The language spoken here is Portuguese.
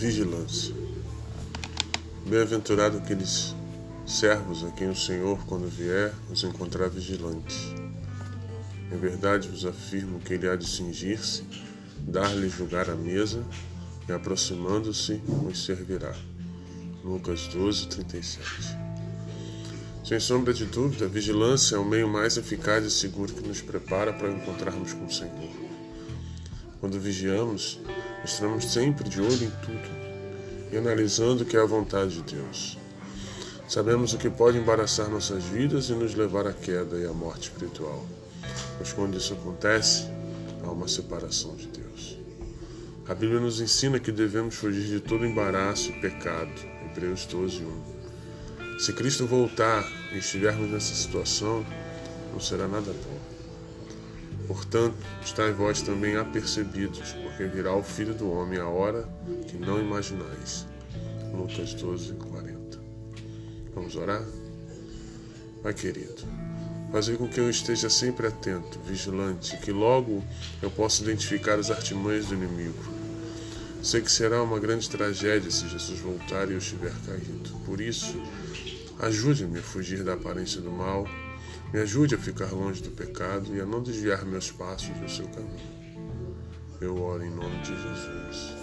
Vigilância. Bem-aventurado aqueles servos a quem o Senhor, quando vier, os encontrar vigilantes. Em verdade vos afirmo que ele há de cingir-se, dar-lhes lugar à mesa e, aproximando-se, os servirá. Lucas 12, 37. Sem sombra de dúvida, a vigilância é o meio mais eficaz e seguro que nos prepara para encontrarmos com o Senhor. Quando vigiamos, estamos sempre de olho em tudo e analisando o que é a vontade de Deus. Sabemos o que pode embaraçar nossas vidas e nos levar à queda e à morte espiritual. Pois quando isso acontece, há uma separação de Deus. A Bíblia nos ensina que devemos fugir de todo embaraço e pecado. Hebreus 12, 1. Se Cristo voltar e estivermos nessa situação, não será nada bom. Portanto, estáis vós também apercebidos, porque virá o Filho do Homem a hora que não imaginais. Lucas 12, 40. Vamos orar? Pai querido, fazer com que eu esteja sempre atento, vigilante, que logo eu possa identificar as artimanhas do inimigo. Sei que será uma grande tragédia se Jesus voltar e eu estiver caído. Por isso, ajude-me a fugir da aparência do mal me ajude a ficar longe do pecado e a não desviar meus passos do seu caminho. Eu oro em nome de Jesus.